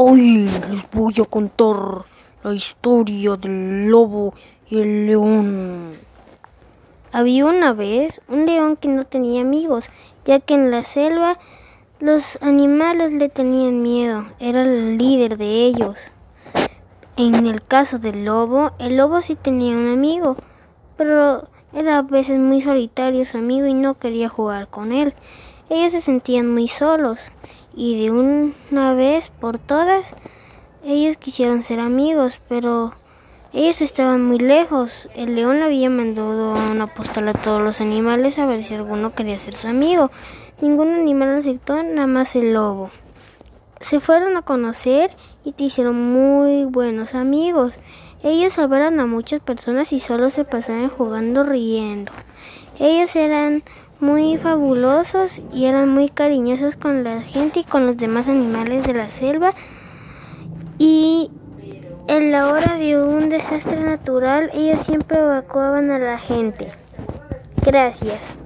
Hoy les voy a contar la historia del lobo y el león. Había una vez un león que no tenía amigos, ya que en la selva los animales le tenían miedo, era el líder de ellos. En el caso del lobo, el lobo sí tenía un amigo, pero era a veces muy solitario su amigo y no quería jugar con él. Ellos se sentían muy solos y de una vez por todas ellos quisieron ser amigos, pero ellos estaban muy lejos. El león le había mandado una postal a todos los animales a ver si alguno quería ser su amigo. Ningún animal aceptó, nada más el lobo. Se fueron a conocer y te hicieron muy buenos amigos. Ellos salvaron a muchas personas y solo se pasaban jugando riendo. Ellos eran muy fabulosos y eran muy cariñosos con la gente y con los demás animales de la selva. Y en la hora de un desastre natural, ellos siempre evacuaban a la gente. Gracias.